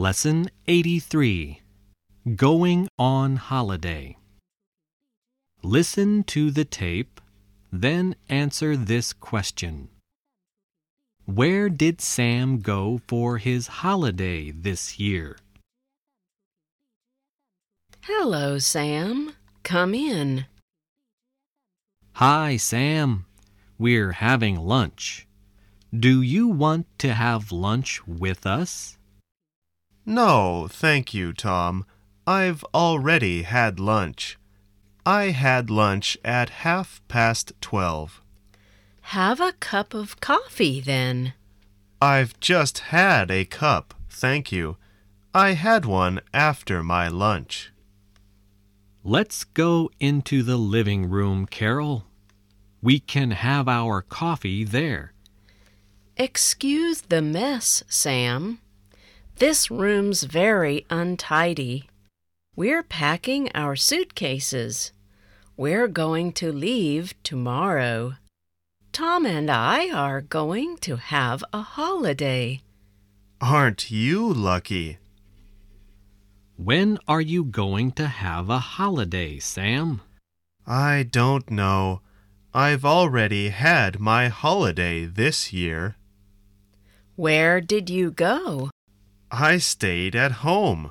Lesson 83 Going on Holiday. Listen to the tape, then answer this question Where did Sam go for his holiday this year? Hello, Sam. Come in. Hi, Sam. We're having lunch. Do you want to have lunch with us? No, thank you, Tom. I've already had lunch. I had lunch at half past twelve. Have a cup of coffee then. I've just had a cup, thank you. I had one after my lunch. Let's go into the living room, Carol. We can have our coffee there. Excuse the mess, Sam. This room's very untidy. We're packing our suitcases. We're going to leave tomorrow. Tom and I are going to have a holiday. Aren't you lucky? When are you going to have a holiday, Sam? I don't know. I've already had my holiday this year. Where did you go? I stayed at home.